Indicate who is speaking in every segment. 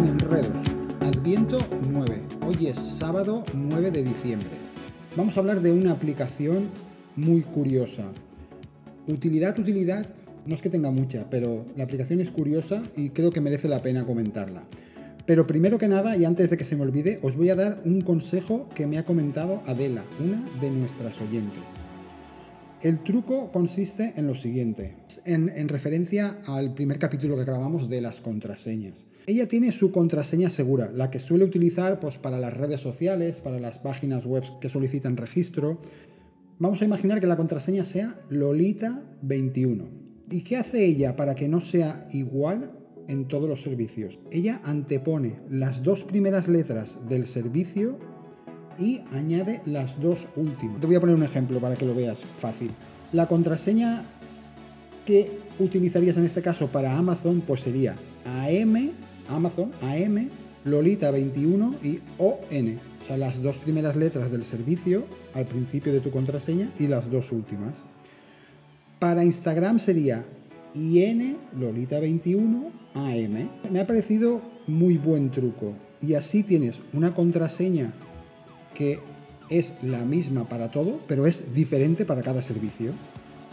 Speaker 1: sin enredos. Adviento 9. Hoy es sábado 9 de diciembre. Vamos a hablar de una aplicación muy curiosa. Utilidad, utilidad, no es que tenga mucha, pero la aplicación es curiosa y creo que merece la pena comentarla. Pero primero que nada, y antes de que se me olvide, os voy a dar un consejo que me ha comentado Adela, una de nuestras oyentes. El truco consiste en lo siguiente, en, referencia al primer capítulo que grabamos de las contraseñas. Ella tiene su contraseña segura, la que suele utilizar pues, para las redes sociales, para las páginas web que solicitan registro. Vamos a imaginar que la contraseña sea Lolita21. ¿Y qué hace ella para que no sea igual en todos los servicios? Ella antepone las dos primeras letras del servicio y añade las dos últimas. Te voy a poner un ejemplo para que lo veas fácil. La contraseña que utilizarías en este caso para Amazon pues sería AM, Amazon, AM, Lolita 21 y ON. O sea, las dos primeras letras del servicio al principio de tu contraseña y las dos últimas. Para Instagram sería IN Lolita 21 AM. Me ha parecido muy buen truco. Y así tienes una contraseña que es la misma para todo, pero es diferente para cada servicio.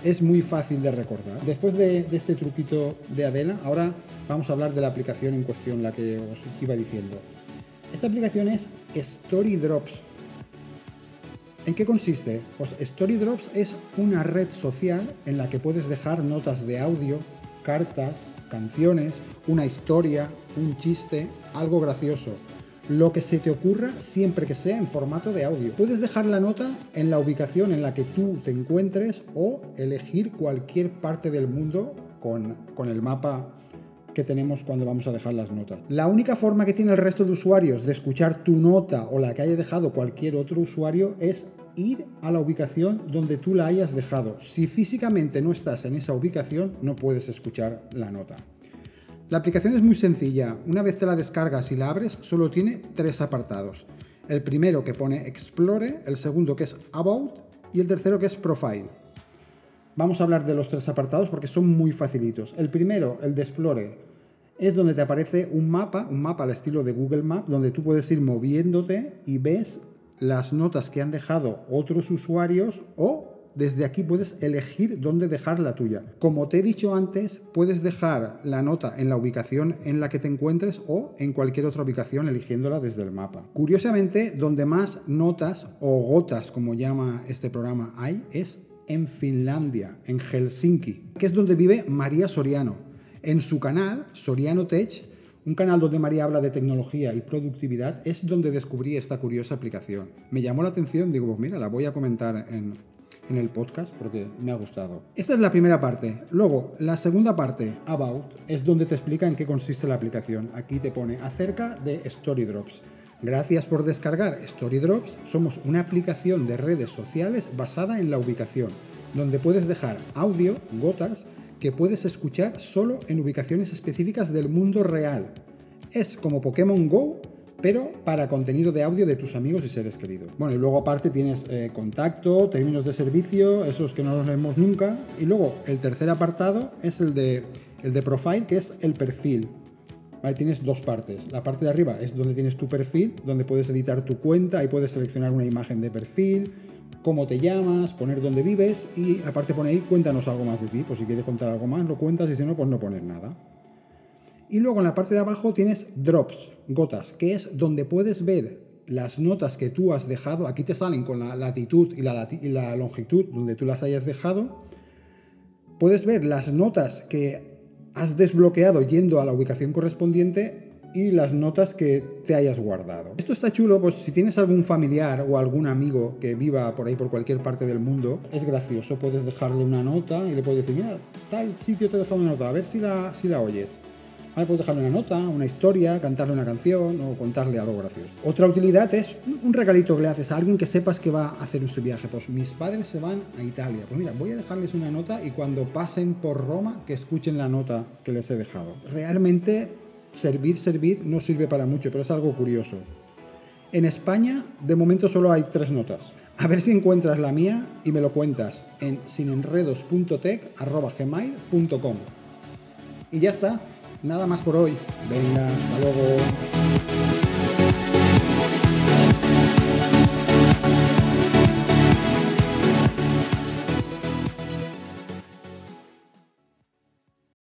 Speaker 1: Es muy fácil de recordar. Después de, este truquito de Adela, ahora vamos a hablar de la aplicación en cuestión, la que os iba diciendo. Esta aplicación es Story Drops. ¿En qué consiste? Pues Story Drops es una red social en la que puedes dejar notas de audio, cartas, canciones, una historia, un chiste, algo gracioso, lo que se te ocurra siempre que sea en formato de audio. Puedes dejar la nota en la ubicación en la que tú te encuentres o elegir cualquier parte del mundo con, con el mapa que tenemos cuando vamos a dejar las notas. La única forma que tiene el resto de usuarios de escuchar tu nota o la que haya dejado cualquier otro usuario es ir a la ubicación donde tú la hayas dejado. Si físicamente no estás en esa ubicación, no puedes escuchar la nota. La aplicación es muy sencilla. Una vez te la descargas y la abres, solo tiene tres apartados. El primero que pone Explore, el segundo que es About y el tercero que es Profile. Vamos a hablar de los tres apartados porque son muy facilitos. El primero, el de Explore, es donde te aparece un mapa, un mapa al estilo de Google Maps, donde tú puedes ir moviéndote y ves las notas que han dejado otros usuarios o desde aquí puedes elegir dónde dejar la tuya. Como te he dicho antes, puedes dejar la nota en la ubicación en la que te encuentres o en cualquier otra ubicación eligiéndola desde el mapa. Curiosamente, donde más notas o gotas, como llama este programa, hay es en Finlandia, en Helsinki, que es donde vive María Soriano. En su canal, Soriano Tech, un canal donde María habla de tecnología y productividad, es donde descubrí esta curiosa aplicación. Me llamó la atención, digo, pues mira, la voy a comentar en, en el podcast porque me ha gustado. Esta es la primera parte. Luego, la segunda parte, About, es donde te explica en qué consiste la aplicación. Aquí te pone acerca de Story Drops. Gracias por descargar Story Drops. Somos una aplicación de redes sociales basada en la ubicación, donde puedes dejar audio, gotas, que puedes escuchar solo en ubicaciones específicas del mundo real. Es como Pokémon Go, pero para contenido de audio de tus amigos y seres queridos. Bueno, y luego aparte tienes eh, contacto, términos de servicio, esos que no los leemos nunca. Y luego el tercer apartado es el de, el de profile, que es el perfil. Tienes dos partes. La parte de arriba es donde tienes tu perfil, donde puedes editar tu cuenta y puedes seleccionar una imagen de perfil, cómo te llamas, poner dónde vives y aparte pone ahí cuéntanos algo más de ti. Pues si quieres contar algo más, lo cuentas y si no, pues no pones nada. Y luego en la parte de abajo tienes drops, gotas, que es donde puedes ver las notas que tú has dejado. Aquí te salen con la latitud y la, longitud donde tú las hayas dejado. Puedes ver las notas que has desbloqueado yendo a la ubicación correspondiente y las notas que te hayas guardado. Esto está chulo, pues si tienes algún familiar o algún amigo que viva por ahí por cualquier parte del mundo, es gracioso, puedes dejarle una nota y le puedes decir, mira, tal sitio te he dejado una nota, a ver si la, si la oyes. Ahora puedes dejarle una nota, una historia, cantarle una canción o contarle algo gracioso. Otra utilidad es un regalito que le haces a alguien que sepas que va a hacer su viaje. Pues mis padres se van a Italia. Pues mira, voy a dejarles una nota y cuando pasen por Roma que escuchen la nota que les he dejado. Realmente servir, servir no sirve para mucho, pero es algo curioso. En España de momento solo hay tres notas. A ver si encuentras la mía y me lo cuentas en sinenredos.tech.gmail.com. Y ya está. Nada más por hoy. Venga, hasta luego.